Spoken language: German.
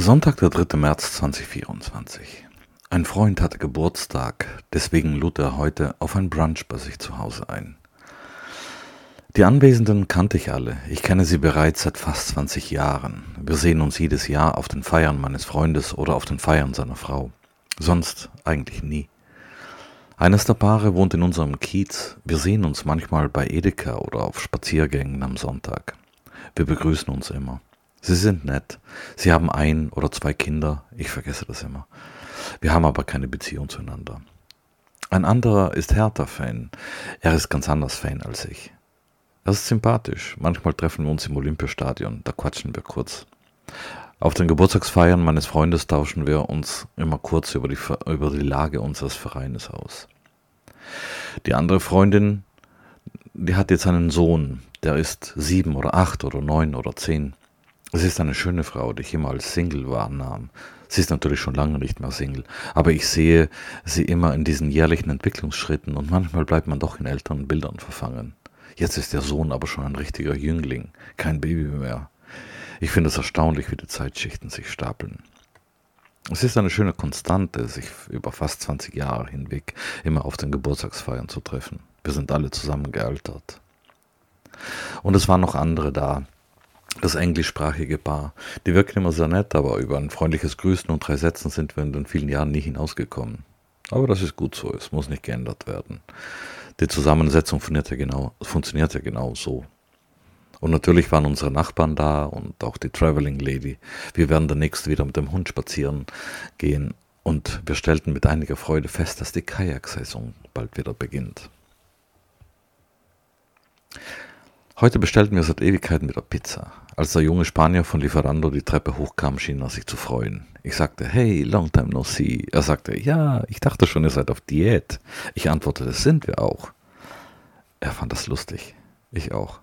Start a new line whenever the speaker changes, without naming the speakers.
Sonntag, der 3. März 2024. Ein Freund hatte Geburtstag, deswegen lud er heute auf ein Brunch bei sich zu Hause ein. Die Anwesenden kannte ich alle. Ich kenne sie bereits seit fast 20 Jahren. Wir sehen uns jedes Jahr auf den Feiern meines Freundes oder auf den Feiern seiner Frau. Sonst eigentlich nie. Eines der Paare wohnt in unserem Kiez. Wir sehen uns manchmal bei Edeka oder auf Spaziergängen am Sonntag. Wir begrüßen uns immer. Sie sind nett. Sie haben ein oder zwei Kinder. Ich vergesse das immer. Wir haben aber keine Beziehung zueinander. Ein anderer ist Hertha-Fan. Er ist ganz anders Fan als ich. Er ist sympathisch. Manchmal treffen wir uns im Olympiastadion. Da quatschen wir kurz. Auf den Geburtstagsfeiern meines Freundes tauschen wir uns immer kurz über die, über die Lage unseres Vereines aus. Die andere Freundin, die hat jetzt einen Sohn, der ist sieben oder acht oder neun oder zehn. Es ist eine schöne Frau, die ich immer als Single wahrnahm. Sie ist natürlich schon lange nicht mehr Single, aber ich sehe sie immer in diesen jährlichen Entwicklungsschritten und manchmal bleibt man doch in älteren Bildern verfangen. Jetzt ist der Sohn aber schon ein richtiger Jüngling, kein Baby mehr. Ich finde es erstaunlich, wie die Zeitschichten sich stapeln. Es ist eine schöne Konstante, sich über fast 20 Jahre hinweg immer auf den Geburtstagsfeiern zu treffen. Wir sind alle zusammen gealtert. Und es waren noch andere da, das englischsprachige Paar. Die wirken immer sehr nett, aber über ein freundliches Grüßen und drei Sätzen sind wir in den vielen Jahren nie hinausgekommen. Aber das ist gut so, es muss nicht geändert werden. Die Zusammensetzung funktioniert ja genau, funktioniert ja genau so. Und natürlich waren unsere Nachbarn da und auch die Traveling Lady. Wir werden demnächst wieder mit dem Hund spazieren gehen und wir stellten mit einiger Freude fest, dass die Kajaksaison bald wieder beginnt. Heute bestellten wir seit Ewigkeiten wieder Pizza. Als der junge Spanier von Lieferando die Treppe hochkam, schien er sich zu freuen. Ich sagte, hey, long time no see. Er sagte, ja, ich dachte schon, ihr seid auf Diät. Ich antwortete, sind wir auch. Er fand das lustig. Ich auch.